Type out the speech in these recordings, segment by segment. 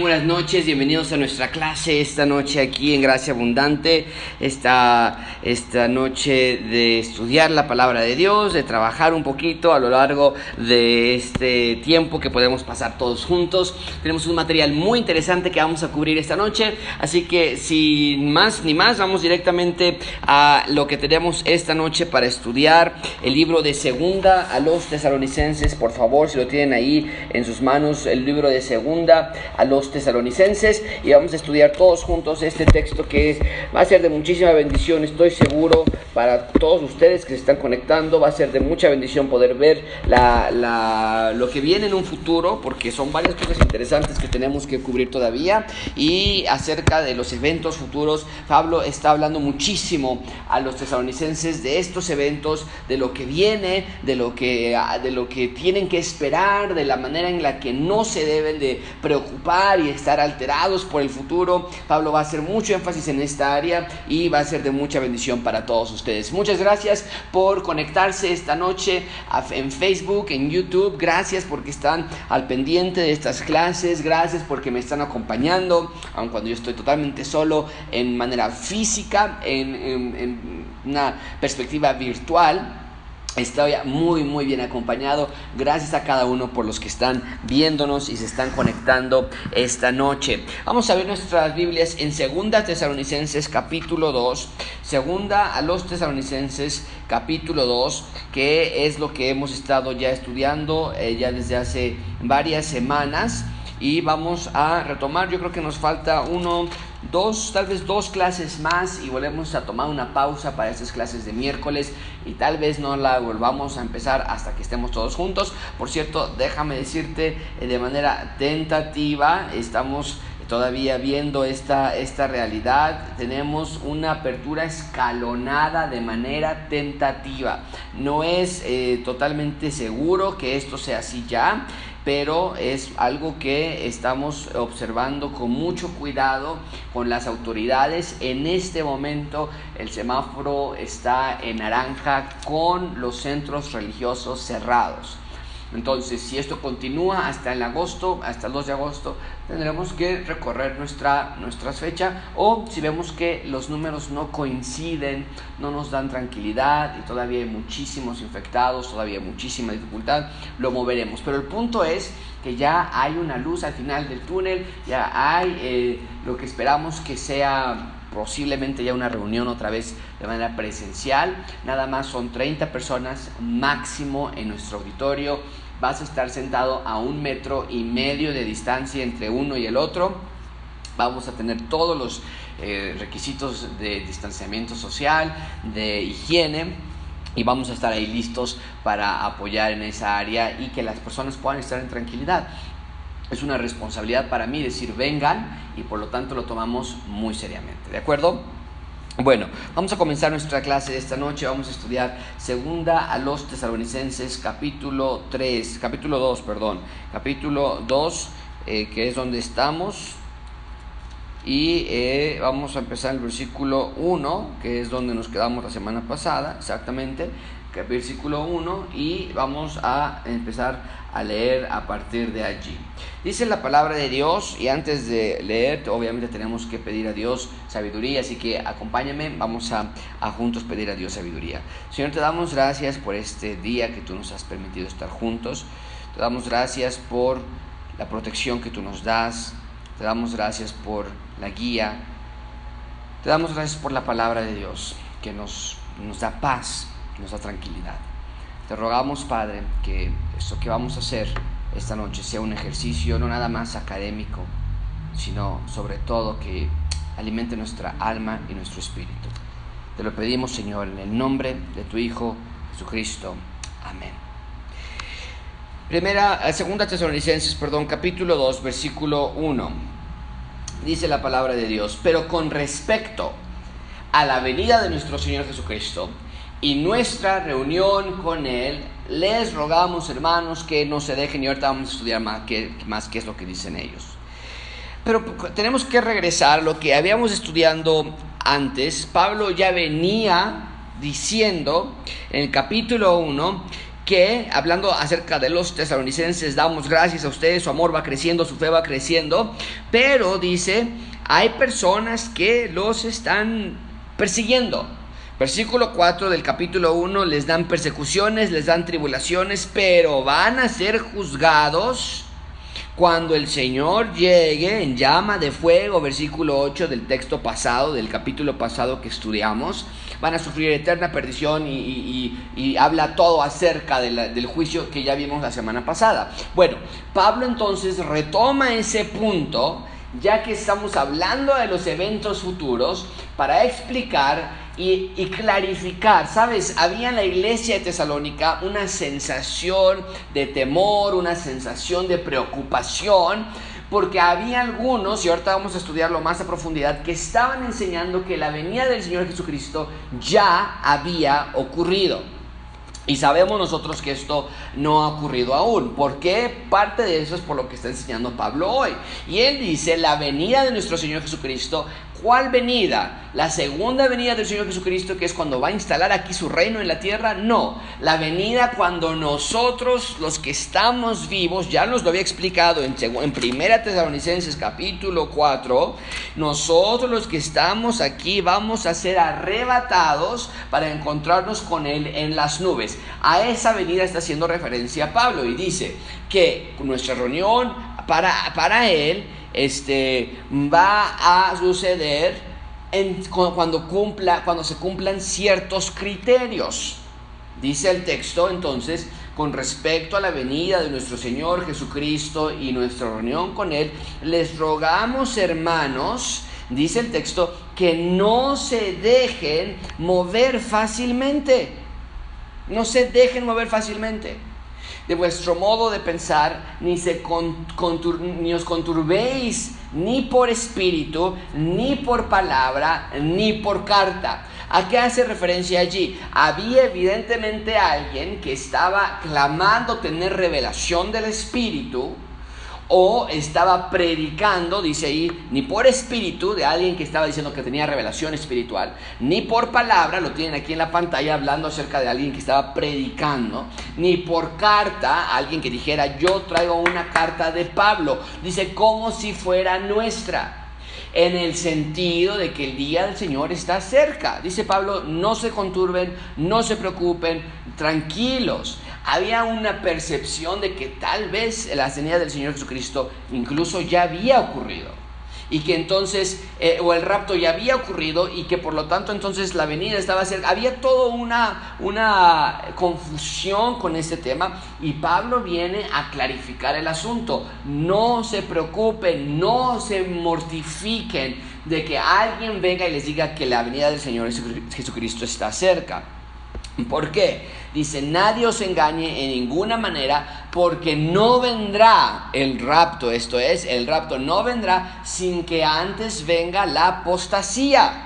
Buenas noches, bienvenidos a nuestra clase esta noche aquí en Gracia Abundante, esta, esta noche de estudiar la palabra de Dios, de trabajar un poquito a lo largo de este tiempo que podemos pasar todos juntos. Tenemos un material muy interesante que vamos a cubrir esta noche, así que sin más ni más, vamos directamente a lo que tenemos esta noche para estudiar el libro de Segunda a los tesalonicenses, por favor, si lo tienen ahí en sus manos, el libro de Segunda a los tesalonicenses y vamos a estudiar todos juntos este texto que va a ser de muchísima bendición, estoy seguro, para todos ustedes que se están conectando, va a ser de mucha bendición poder ver la, lo que viene en un futuro, porque son varias cosas interesantes que tenemos que cubrir todavía y acerca de los eventos futuros, Pablo está hablando muchísimo a los tesalonicenses de estos eventos, de lo que viene, de lo que, de lo que tienen que esperar, de la manera en la que no se deben de preocupar y estar alterados por el futuro. Pablo va a hacer mucho énfasis en esta área y va a ser de mucha bendición para todos ustedes. Muchas gracias por conectarse esta noche en Facebook, en YouTube. Gracias porque están al pendiente de estas clases. Gracias porque me están acompañando, aun cuando yo estoy totalmente solo en manera física, en, una perspectiva virtual. Estoy muy muy bien acompañado. Gracias a cada uno por los que están viéndonos y se están conectando esta noche. Vamos a ver nuestras Biblias en Segunda Tesalonicenses capítulo 2. Segunda a los Tesalonicenses capítulo 2, que es lo que hemos estado ya estudiando eh, ya desde hace varias semanas y vamos a retomar. Yo creo que nos falta uno, dos, tal vez dos clases más y volvemos a tomar una pausa para estas clases de miércoles y tal vez no la volvamos a empezar hasta que estemos todos juntos. Por cierto, déjame decirte eh, de manera tentativa, estamos todavía viendo esta, esta realidad, tenemos una apertura escalonada de manera tentativa. No es eh, totalmente seguro que esto sea así ya pero es algo que estamos observando con mucho cuidado con las autoridades. En este momento el semáforo está en naranja con los centros religiosos cerrados. Entonces, si esto continúa hasta el agosto, hasta el 2 de agosto, tendremos que recorrer nuestra, nuestra fecha o si vemos que los números no coinciden, no nos dan tranquilidad y todavía hay muchísimos infectados, todavía muchísima dificultad, lo moveremos. Pero el punto es que ya hay una luz al final del túnel, ya hay eh, lo que esperamos que sea posiblemente ya una reunión otra vez de manera presencial. Nada más son 30 personas máximo en nuestro auditorio. Vas a estar sentado a un metro y medio de distancia entre uno y el otro. Vamos a tener todos los eh, requisitos de distanciamiento social, de higiene y vamos a estar ahí listos para apoyar en esa área y que las personas puedan estar en tranquilidad es una responsabilidad para mí decir vengan y por lo tanto lo tomamos muy seriamente. ¿De acuerdo? Bueno, vamos a comenzar nuestra clase de esta noche. Vamos a estudiar segunda a los tesalonicenses capítulo 3, capítulo 2, perdón, capítulo 2, eh, que es donde estamos. Y eh, vamos a empezar el versículo 1, que es donde nos quedamos la semana pasada, exactamente, versículo 1, y vamos a empezar a leer a partir de allí. Dice la palabra de Dios y antes de leer obviamente tenemos que pedir a Dios sabiduría, así que acompáñame, vamos a, a, juntos pedir a Dios sabiduría. Señor, te damos gracias por este día que tú nos has permitido estar juntos, te damos gracias por la protección que tú nos das, te damos gracias por la guía, te damos gracias por la palabra de Dios que nos, nos da paz, nos da tranquilidad. Te rogamos, Padre, que esto que vamos a hacer esta noche sea un ejercicio no nada más académico, sino sobre todo que alimente nuestra alma y nuestro espíritu. Te lo pedimos, Señor, en el nombre de tu Hijo Jesucristo. Amén. Primera, eh, segunda Tesalonicenses, perdón, capítulo 2, versículo 1. Dice la palabra de Dios, pero con respecto a la venida de nuestro Señor Jesucristo, y nuestra reunión con Él, les rogamos, hermanos, que no se dejen y ahorita vamos a estudiar más qué, es lo que dicen ellos. Pero tenemos que regresar a lo que habíamos estudiando antes. Pablo ya venía diciendo en el capítulo 1 que, hablando acerca de los tesalonicenses, damos gracias a ustedes, su amor va creciendo, su fe va creciendo, pero dice, hay personas que los están persiguiendo. Versículo 4 del capítulo 1, les dan persecuciones, les dan tribulaciones, pero van a ser juzgados cuando el Señor llegue en llama de fuego, versículo 8 del texto pasado, del capítulo pasado que estudiamos, van a sufrir eterna perdición y, habla todo acerca del juicio que ya vimos la semana pasada. Bueno, Pablo entonces retoma ese punto, ya que estamos hablando de los eventos futuros, para explicar y, clarificar. Sabes, había en la iglesia de Tesalónica una sensación de temor, una sensación de preocupación, porque había algunos, y ahorita vamos a estudiarlo más a profundidad, que estaban enseñando que la venida del Señor Jesucristo ya había ocurrido. Y sabemos nosotros que esto no ha ocurrido aún. ¿Por qué? Parte de eso es por lo que está enseñando Pablo hoy. Y él dice, la venida de nuestro Señor Jesucristo ¿Cuál venida? ¿La segunda venida del Señor Jesucristo, que es cuando va a instalar aquí su reino en la tierra? No, la venida cuando nosotros, los que estamos vivos, ya nos lo había explicado en, en Primera Tesalonicenses capítulo 4, nosotros los que estamos aquí vamos a ser arrebatados para encontrarnos con Él en las nubes. A esa venida está haciendo referencia Pablo y dice que nuestra reunión para, para Él este, va a suceder cuando, cumpla, cuando se cumplan ciertos criterios. Dice el texto entonces, con respecto a la venida de nuestro Señor Jesucristo y nuestra reunión con Él, les rogamos hermanos, dice el texto, que no se dejen mover fácilmente. No se dejen mover fácilmente de vuestro modo de pensar, ni, se ni os conturbéis ni por espíritu, ni por palabra, ni por carta. ¿A qué hace referencia allí? Había evidentemente alguien que estaba clamando tener revelación del espíritu, o estaba predicando, dice ahí, ni por espíritu de alguien que estaba diciendo que tenía revelación espiritual, ni por palabra, lo tienen aquí en la pantalla hablando acerca de alguien que estaba predicando, ni por carta, alguien que dijera, yo traigo una carta de Pablo, dice como si fuera nuestra en el sentido de que el día del Señor está cerca. Dice Pablo, no se conturben, no se preocupen, tranquilos había una percepción de que tal vez la venida del Señor Jesucristo incluso ya había ocurrido. Y que entonces, eh, o el rapto ya había ocurrido y que por lo tanto entonces la venida estaba cerca. Había toda una, una confusión con este tema y Pablo viene a clarificar el asunto. No se preocupen, no se mortifiquen de que alguien venga y les diga que la venida del Señor Jesucristo está cerca. ¿Por qué? Dice, nadie os engañe en ninguna manera, porque no vendrá el rapto, esto es, el rapto no vendrá sin que antes venga la apostasía.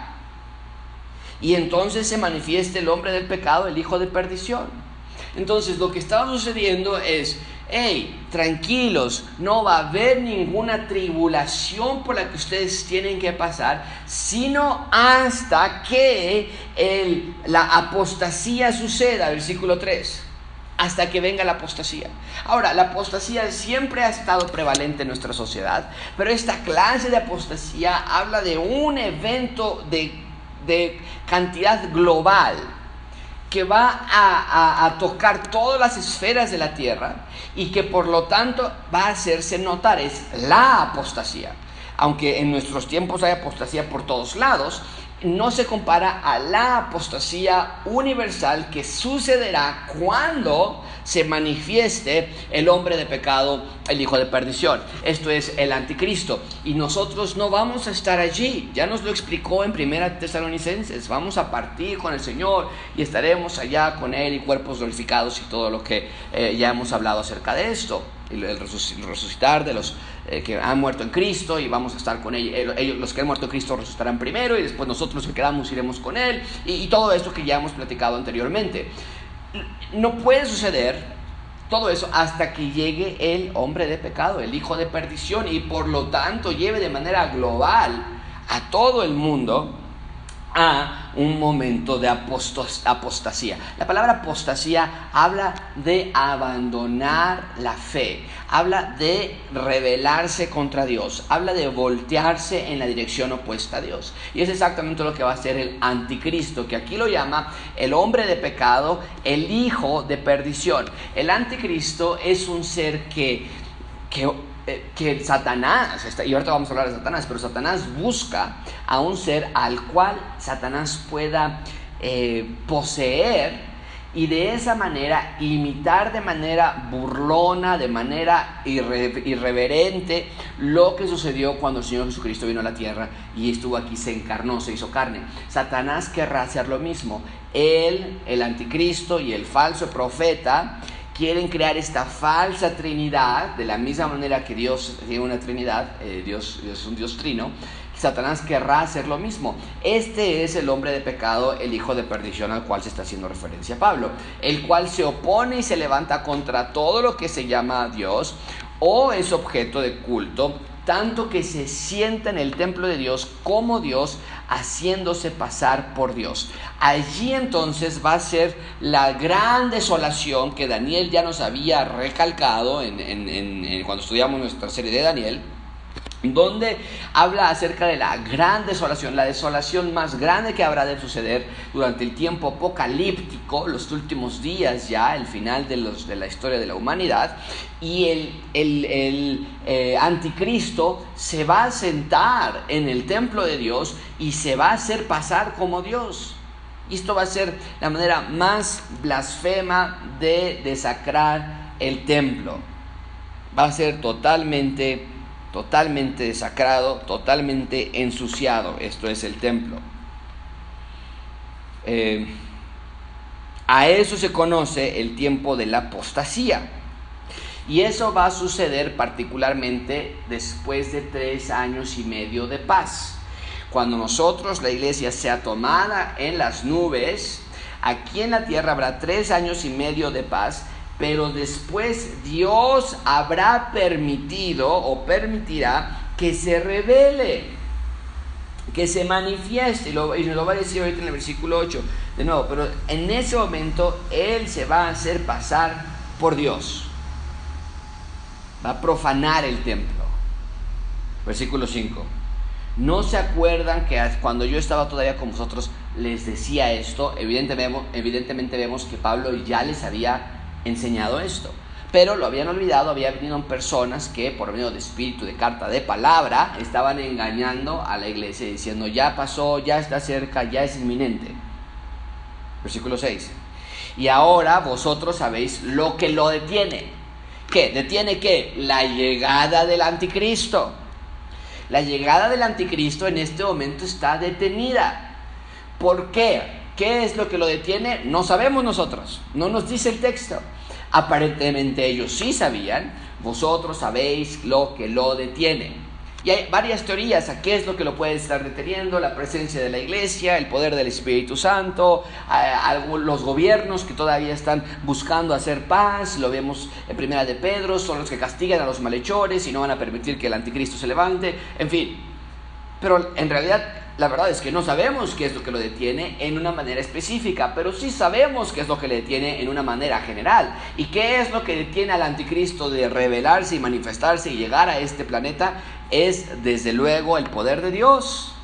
Y entonces se manifieste el hombre del pecado, el hijo de perdición. Entonces lo que estaba sucediendo es hey, tranquilos, no va a haber ninguna tribulación por la que ustedes tienen que pasar, sino hasta que la apostasía suceda, versículo 3 hasta que venga la apostasía. Ahora, la apostasía siempre ha estado prevalente en nuestra sociedad, pero esta clase de apostasía habla de un evento de, de cantidad global que va a, tocar todas las esferas de la tierra y que por lo tanto va a hacerse notar, es la apostasía. Aunque en nuestros tiempos hay apostasía por todos lados, no se compara a la apostasía universal que sucederá cuando se manifieste el hombre de pecado, el hijo de perdición. Esto es el anticristo. Y nosotros no vamos a estar allí. Ya nos lo explicó en Primera Tesalonicenses. Vamos a partir con el Señor y estaremos allá con Él y cuerpos glorificados y todo lo que eh, ya hemos hablado acerca de esto. El resucitar de los eh, que han muerto en Cristo y vamos a estar con ellos. Los que han muerto en Cristo resucitarán primero y después nosotros que quedamos iremos con Él. y todo esto que ya hemos platicado anteriormente no puede suceder todo eso hasta que llegue el hombre de pecado, el hijo de perdición, y por lo tanto lleve de manera global a todo el mundo a un momento de apostasía. La palabra apostasía habla de abandonar la fe, habla de rebelarse contra Dios, habla de voltearse en la dirección opuesta a Dios. Y es exactamente lo que va a hacer el anticristo, que aquí lo llama el hombre de pecado, el hijo de perdición. El anticristo es un ser que, que eh, que Satanás, y ahorita vamos a hablar de Satanás, pero Satanás busca a un ser al cual Satanás pueda eh, poseer y de esa manera imitar de manera burlona, de manera irreverente lo que sucedió cuando el Señor Jesucristo vino a la tierra y estuvo aquí, se encarnó, se hizo carne. Satanás querrá hacer lo mismo. Él, el anticristo y el falso profeta, quieren crear esta falsa trinidad, de la misma manera que Dios tiene una trinidad, eh, Dios, es un Dios trino, Satanás querrá hacer lo mismo. Este es el hombre de pecado, el hijo de perdición al cual se está haciendo referencia Pablo, el cual se opone y se levanta contra todo lo que se llama Dios o es objeto de culto tanto que se sienta en el templo de Dios como Dios, haciéndose pasar por Dios. Allí entonces va a ser la gran desolación que Daniel ya nos había recalcado en, cuando estudiamos nuestra serie de Daniel donde habla acerca de la gran desolación, la desolación más grande que habrá de suceder durante el tiempo apocalíptico, los últimos días ya, el final de, la historia de la humanidad, y el, eh, anticristo se va a sentar en el templo de Dios y se va a hacer pasar como Dios. Esto va a ser la manera más blasfema de desacrar el templo. Va a ser totalmente totalmente desacrado, totalmente ensuciado. Esto es el templo. Eh, a eso se conoce el tiempo de la apostasía. Y eso va a suceder particularmente después de tres años y medio de paz. Cuando nosotros, la iglesia, sea tomada en las nubes, aquí en la tierra habrá tres años y medio de paz pero después Dios habrá permitido o permitirá que se revele, que se manifieste, y, lo, nos lo va a decir ahorita en el versículo 8, de nuevo, pero en ese momento Él se va a hacer pasar por Dios, va a profanar el templo. Versículo 5. ¿No se acuerdan que cuando yo estaba todavía con vosotros les decía esto? Evidentemente, evidentemente vemos que Pablo ya les había enseñado esto. Pero lo habían olvidado, había venido personas que por medio de espíritu, de carta, de palabra, estaban engañando a la iglesia diciendo, ya pasó, ya está cerca, ya es inminente. Versículo 6. Y ahora vosotros sabéis lo que lo detiene. ¿Qué? ¿Detiene qué? La llegada del anticristo. La llegada del anticristo en este momento está detenida. ¿Por qué? ¿Qué es lo que lo detiene? No sabemos nosotros, no nos dice el texto. Aparentemente ellos sí sabían, vosotros sabéis lo que lo detiene. Y hay varias teorías a qué es lo que lo puede estar deteniendo, la presencia de la iglesia, el poder del Espíritu Santo, los gobiernos que todavía están buscando hacer paz, lo vemos en primera de Pedro, son los que castigan a los malhechores y no van a permitir que el anticristo se levante, en fin. Pero en realidad la verdad es que no sabemos qué es lo que lo detiene en una manera específica, pero sí sabemos qué es lo que le detiene en una manera general. ¿Y qué es lo que detiene al anticristo de revelarse y manifestarse y llegar a este planeta? Es desde luego el poder de Dios.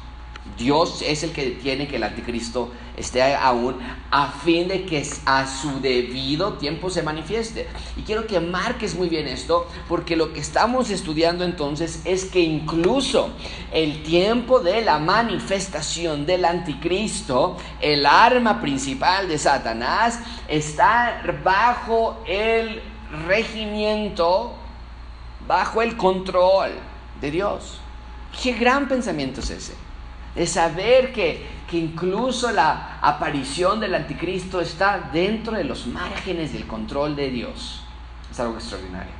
Dios es el que tiene que el anticristo esté aún a fin de que a su debido tiempo se manifieste. Y quiero que marques muy bien esto, porque lo que estamos estudiando entonces es que incluso el tiempo de la manifestación del anticristo, el arma principal de Satanás, está bajo el regimiento, bajo el control de Dios. Qué gran pensamiento es ese de saber que, que incluso la aparición del anticristo está dentro de los márgenes del control de Dios. Es algo extraordinario.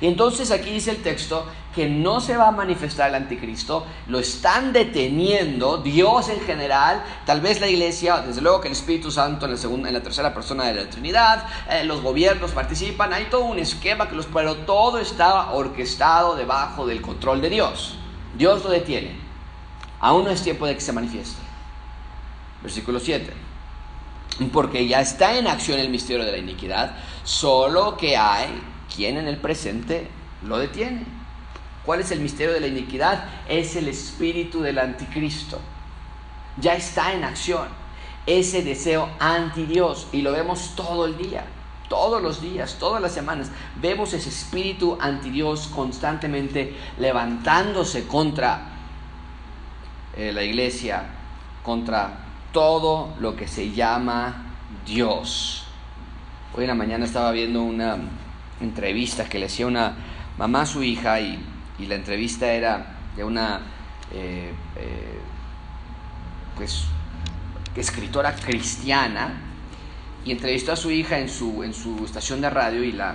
Y entonces aquí dice el texto que no se va a manifestar el anticristo, lo están deteniendo, Dios en general, tal vez la iglesia, desde luego que el Espíritu Santo en la, segunda, en la tercera persona de la Trinidad, eh, los gobiernos participan, hay todo un esquema, que los, pero todo está orquestado debajo del control de Dios. Dios lo detiene. Aún no es tiempo de que se manifieste. Versículo 7. Porque ya está en acción el misterio de la iniquidad, solo que hay quien en el presente lo detiene. ¿Cuál es el misterio de la iniquidad? Es el espíritu del anticristo. Ya está en acción ese deseo anti Dios y lo vemos todo el día, todos los días, todas las semanas. Vemos ese espíritu anti Dios constantemente levantándose contra eh, la iglesia, contra todo lo que se llama Dios. Hoy en la mañana estaba viendo una entrevista que le hacía una mamá a su hija y, la entrevista era de una eh, eh, pues escritora cristiana y entrevistó a su hija en su, en su estación de radio y la,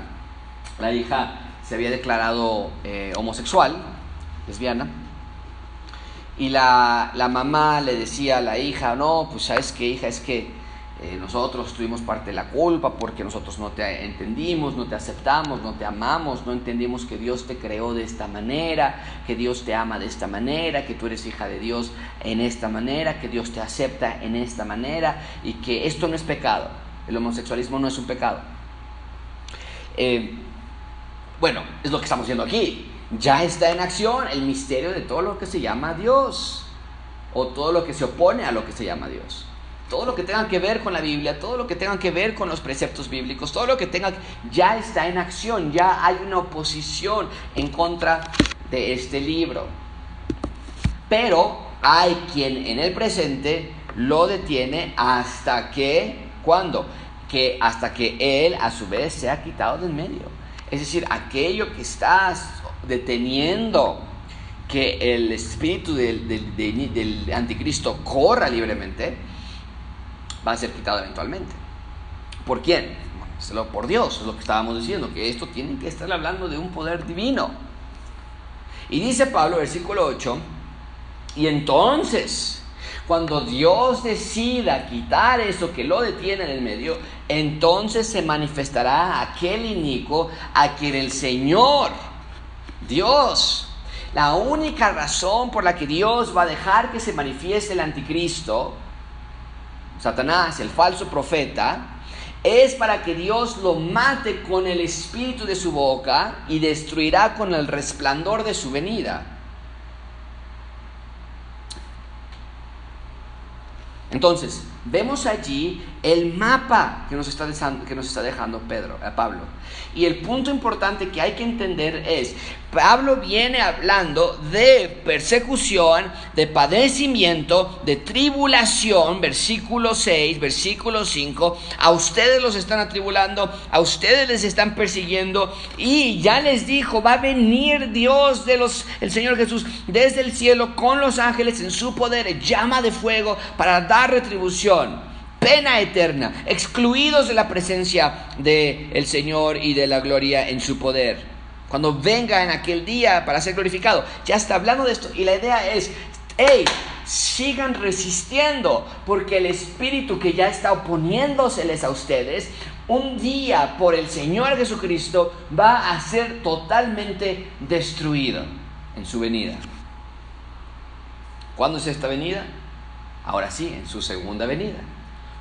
la hija se había declarado homosexual, lesbiana, y la, la, mamá le decía a la hija, no, pues sabes qué hija, es que eh, nosotros tuvimos parte de la culpa porque nosotros no te entendimos, no te aceptamos, no te amamos, no entendimos que Dios te creó de esta manera, que Dios te ama de esta manera, que tú eres hija de Dios en esta manera, que Dios te acepta en esta manera y que esto no es pecado, el homosexualismo no es un pecado. Eh, bueno, es lo que estamos viendo aquí ya está en acción el misterio de todo lo que se llama Dios o todo lo que se opone a lo que se llama Dios. Todo lo que tenga que ver con la Biblia, todo lo que tenga que ver con los preceptos bíblicos, todo lo que tenga ya está en acción, ya hay una oposición en contra de este libro. Pero hay quien en el presente lo detiene hasta que, ¿cuándo? Que hasta que él a su vez se ha quitado del medio. Es decir, aquello que está deteniendo que el espíritu del, del, anticristo corra libremente, va a ser quitado eventualmente. ¿Por quién? por Dios, es lo que estábamos diciendo, que esto tiene que estar hablando de un poder divino. Y dice Pablo, versículo 8, y entonces, cuando Dios decida quitar eso que lo detiene en el medio, entonces se manifestará aquel inico a quien el Señor Dios. La única razón por la que Dios va a dejar que se manifieste el anticristo, Satanás, el falso profeta, es para que Dios lo mate con el espíritu de su boca y destruirá con el resplandor de su venida. Entonces, vemos allí el mapa que nos está dejando, que nos está dejando Pedro, a eh, Pablo. Y el punto importante que hay que entender es, Pablo viene hablando de persecución, de padecimiento, de tribulación, versículo 6, versículo 5. A ustedes los están atribulando, a ustedes les están persiguiendo y ya les dijo, va a venir Dios de los, el Señor Jesús desde el cielo con los ángeles en su poder, llama de fuego para dar retribución pena eterna, excluidos de la presencia del el Señor y de la gloria en su poder. Cuando venga en aquel día para ser glorificado, ya está hablando de esto. Y la idea es, hey, sigan resistiendo, porque el espíritu que ya está oponiéndoseles a ustedes, un día por el Señor Jesucristo va a ser totalmente destruido en su venida. ¿Cuándo es esta venida? Ahora sí, en su segunda venida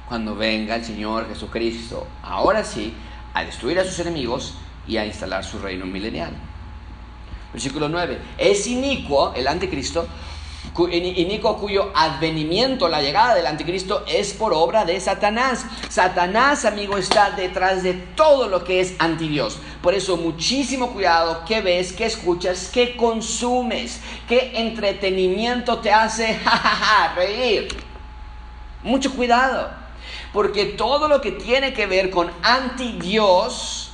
cuando venga el Señor Jesucristo, ahora sí, a destruir a sus enemigos y a instalar su reino milenial. Versículo 9. Es inicuo el anticristo, inicuo cuyo advenimiento, la llegada del anticristo, es por obra de Satanás. Satanás, amigo, está detrás de todo lo que es anti Dios. Por eso, muchísimo cuidado qué ves, qué escuchas, qué consumes, qué entretenimiento te hace reír. Mucho cuidado. Porque todo lo que tiene que ver con anti-Dios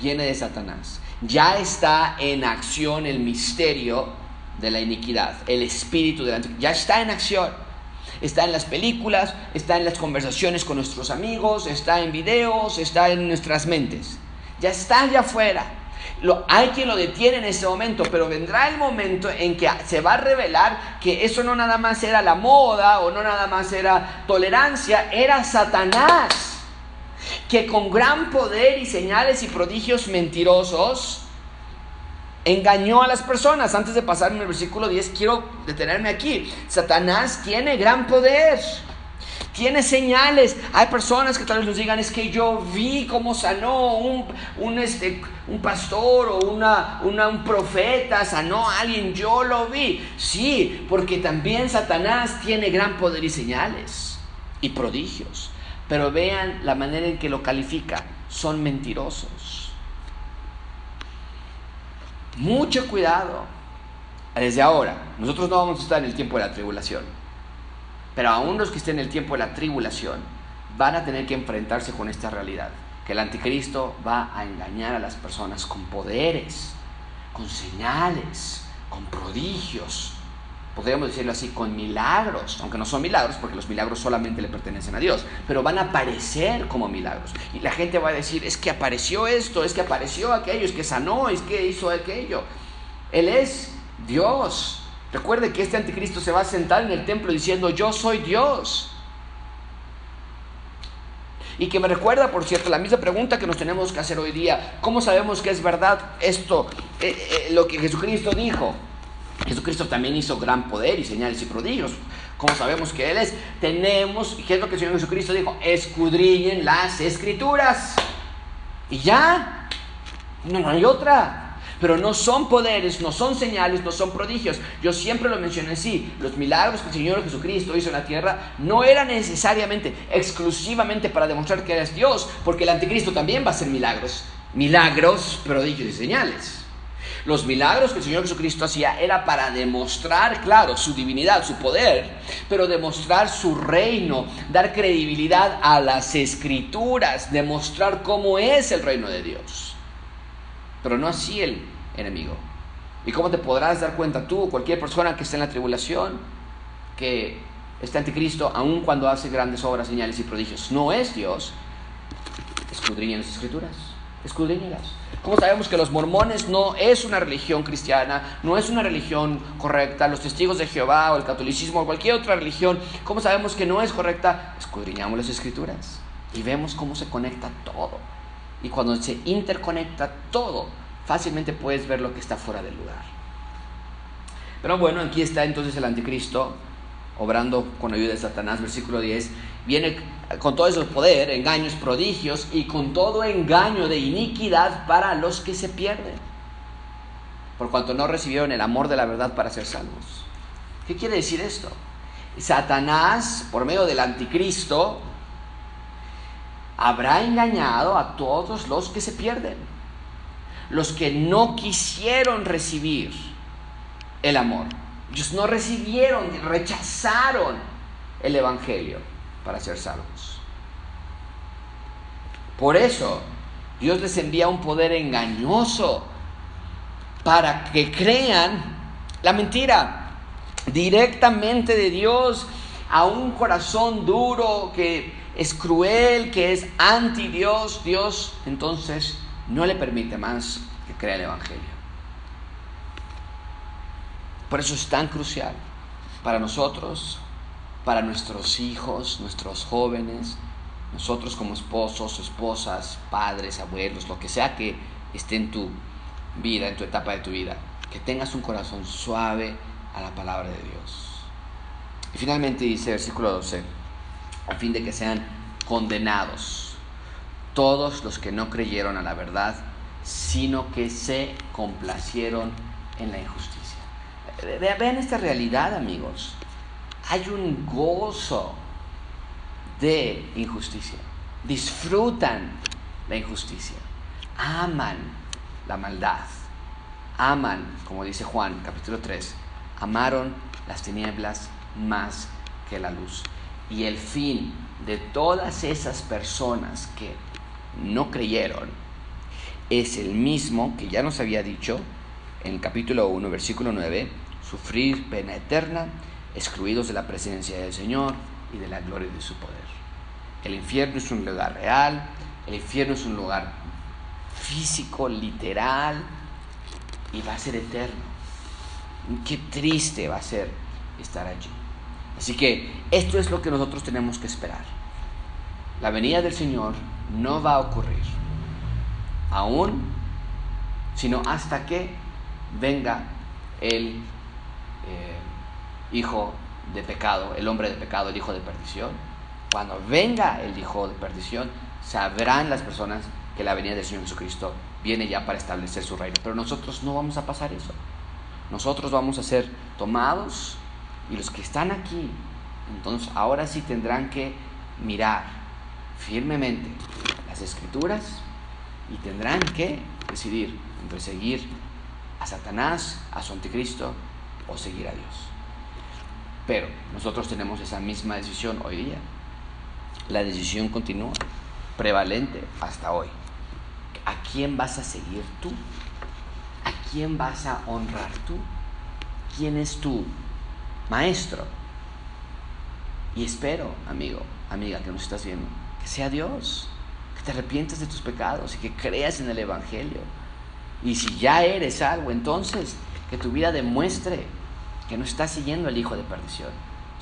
viene de Satanás. Ya está en acción el misterio de la iniquidad, el espíritu de la Ya está en acción. Está en las películas, está en las conversaciones con nuestros amigos, está en videos, está en nuestras mentes. Ya está allá afuera hay quien lo detiene en ese momento, pero vendrá el momento en que se va a revelar que eso no nada más era la moda o no nada más era tolerancia, era Satanás, que con gran poder y señales y prodigios mentirosos engañó a las personas. Antes de pasar en el versículo 10, quiero detenerme aquí. Satanás tiene gran poder. Tiene señales. Hay personas que tal vez nos digan, es que yo vi cómo sanó un, un, este, un pastor o una, una, un profeta, sanó a alguien, yo lo vi. Sí, porque también Satanás tiene gran poder y señales y prodigios. Pero vean la manera en que lo califica. Son mentirosos. Mucho cuidado. Desde ahora, nosotros no vamos a estar en el tiempo de la tribulación. Pero aún los que estén en el tiempo de la tribulación van a tener que enfrentarse con esta realidad. Que el anticristo va a engañar a las personas con poderes, con señales, con prodigios, podríamos decirlo así, con milagros, aunque no son milagros porque los milagros solamente le pertenecen a Dios, pero van a aparecer como milagros. Y la gente va a decir, es que apareció esto, es que apareció aquello, es que sanó, es que hizo aquello. Él es Dios. Recuerde que este anticristo se va a sentar en el templo diciendo, yo soy Dios. Y que me recuerda, por cierto, la misma pregunta que nos tenemos que hacer hoy día. ¿Cómo sabemos que es verdad esto, eh, eh, lo que Jesucristo dijo? Jesucristo también hizo gran poder y señales y prodigios. Como sabemos que Él es, tenemos, ¿qué es lo que el Señor Jesucristo dijo? Escudriñen las escrituras. Y ya, no, no hay otra. Pero no son poderes, no son señales, no son prodigios. Yo siempre lo mencioné así. Los milagros que el Señor Jesucristo hizo en la tierra no eran necesariamente, exclusivamente para demostrar que eres Dios, porque el anticristo también va a hacer milagros. Milagros, prodigios y señales. Los milagros que el Señor Jesucristo hacía era para demostrar, claro, su divinidad, su poder, pero demostrar su reino, dar credibilidad a las escrituras, demostrar cómo es el reino de Dios. Pero no así el enemigo. ¿Y cómo te podrás dar cuenta tú, cualquier persona que esté en la tribulación, que este anticristo, aun cuando hace grandes obras, señales y prodigios, no es Dios? Escudriñen las escrituras, escudriñenlas. ¿Cómo sabemos que los mormones no es una religión cristiana, no es una religión correcta? Los testigos de Jehová o el catolicismo o cualquier otra religión, ¿cómo sabemos que no es correcta? Escudriñamos las escrituras y vemos cómo se conecta todo. Y cuando se interconecta todo, fácilmente puedes ver lo que está fuera del lugar. Pero bueno, aquí está entonces el anticristo obrando con ayuda de Satanás, versículo 10, viene con todo ese poder, engaños, prodigios y con todo engaño de iniquidad para los que se pierden, por cuanto no recibieron el amor de la verdad para ser salvos. ¿Qué quiere decir esto? Satanás, por medio del anticristo, habrá engañado a todos los que se pierden, los que no quisieron recibir el amor. Ellos no recibieron, rechazaron el Evangelio para ser salvos. Por eso Dios les envía un poder engañoso para que crean la mentira directamente de Dios a un corazón duro que es cruel, que es anti Dios. Dios entonces no le permite más que crea el Evangelio. Por eso es tan crucial para nosotros para nuestros hijos, nuestros jóvenes, nosotros como esposos, esposas, padres, abuelos, lo que sea que esté en tu vida, en tu etapa de tu vida, que tengas un corazón suave a la palabra de Dios. Y finalmente dice versículo 12, a fin de que sean condenados todos los que no creyeron a la verdad, sino que se complacieron en la injusticia. Vean esta realidad, amigos hay un gozo de injusticia. Disfrutan la injusticia. Aman la maldad. Aman, como dice Juan capítulo 3, amaron las tinieblas más que la luz. Y el fin de todas esas personas que no creyeron es el mismo que ya nos había dicho en el capítulo 1, versículo 9, sufrir pena eterna excluidos de la presencia del Señor y de la gloria de su poder. El infierno es un lugar real, el infierno es un lugar físico, literal, y va a ser eterno. Qué triste va a ser estar allí. Así que esto es lo que nosotros tenemos que esperar. La venida del Señor no va a ocurrir aún, sino hasta que venga el eh, hijo de pecado, el hombre de pecado, el hijo de perdición, cuando venga el hijo de perdición, sabrán las personas que la venida del Señor Jesucristo viene ya para establecer su reino. Pero nosotros no vamos a pasar eso. Nosotros vamos a ser tomados y los que están aquí, entonces ahora sí tendrán que mirar firmemente las escrituras y tendrán que decidir entre seguir a Satanás, a su anticristo o seguir a Dios. Pero nosotros tenemos esa misma decisión hoy día. La decisión continúa, prevalente hasta hoy. ¿A quién vas a seguir tú? ¿A quién vas a honrar tú? ¿Quién es tu maestro? Y espero, amigo, amiga que nos estás viendo, que sea Dios, que te arrepientes de tus pecados y que creas en el Evangelio. Y si ya eres algo, entonces que tu vida demuestre que no estás siguiendo al Hijo de perdición,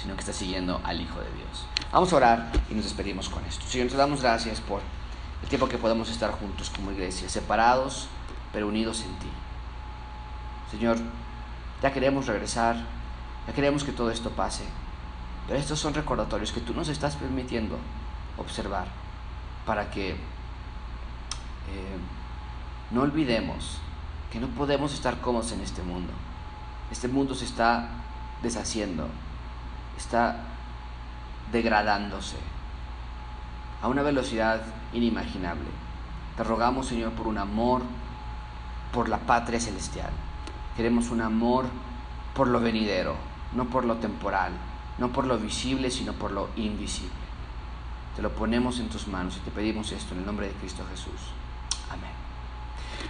sino que estás siguiendo al Hijo de Dios. Vamos a orar y nos despedimos con esto. Señor, te damos gracias por el tiempo que podemos estar juntos como iglesia, separados pero unidos en ti. Señor, ya queremos regresar, ya queremos que todo esto pase, pero estos son recordatorios que tú nos estás permitiendo observar para que eh, no olvidemos que no podemos estar cómodos en este mundo. Este mundo se está deshaciendo, está degradándose a una velocidad inimaginable. Te rogamos, Señor, por un amor por la patria celestial. Queremos un amor por lo venidero, no por lo temporal, no por lo visible, sino por lo invisible. Te lo ponemos en tus manos y te pedimos esto en el nombre de Cristo Jesús.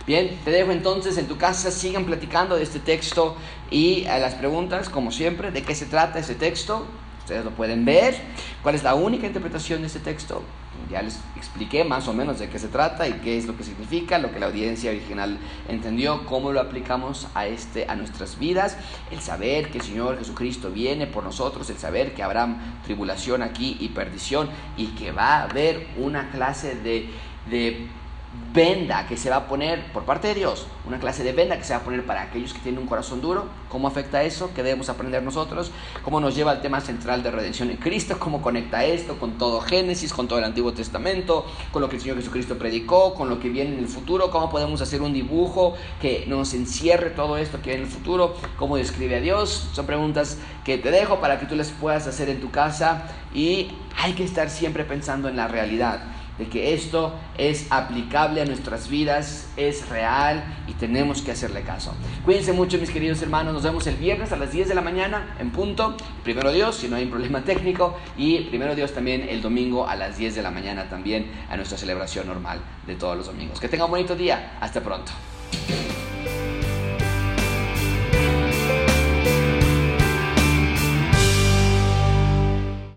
Bien, te dejo entonces en tu casa, sigan platicando de este texto y a las preguntas, como siempre, de qué se trata este texto. Ustedes lo pueden ver. ¿Cuál es la única interpretación de este texto? Ya les expliqué más o menos de qué se trata y qué es lo que significa, lo que la audiencia original entendió, cómo lo aplicamos a, este, a nuestras vidas, el saber que el Señor Jesucristo viene por nosotros, el saber que habrá tribulación aquí y perdición y que va a haber una clase de, de venda que se va a poner por parte de Dios, una clase de venda que se va a poner para aquellos que tienen un corazón duro. ¿Cómo afecta eso? ¿Qué debemos aprender nosotros? ¿Cómo nos lleva al tema central de redención en Cristo? ¿Cómo conecta esto con todo Génesis, con todo el Antiguo Testamento, con lo que el Señor Jesucristo predicó, con lo que viene en el futuro? ¿Cómo podemos hacer un dibujo que nos encierre todo esto que viene en el futuro? ¿Cómo describe a Dios? Son preguntas que te dejo para que tú las puedas hacer en tu casa y hay que estar siempre pensando en la realidad de que esto es aplicable a nuestras vidas, es real y tenemos que hacerle caso. Cuídense mucho mis queridos hermanos, nos vemos el viernes a las 10 de la mañana en punto, primero Dios, si no hay un problema técnico, y primero Dios también el domingo a las 10 de la mañana también a nuestra celebración normal de todos los domingos. Que tengan un bonito día, hasta pronto.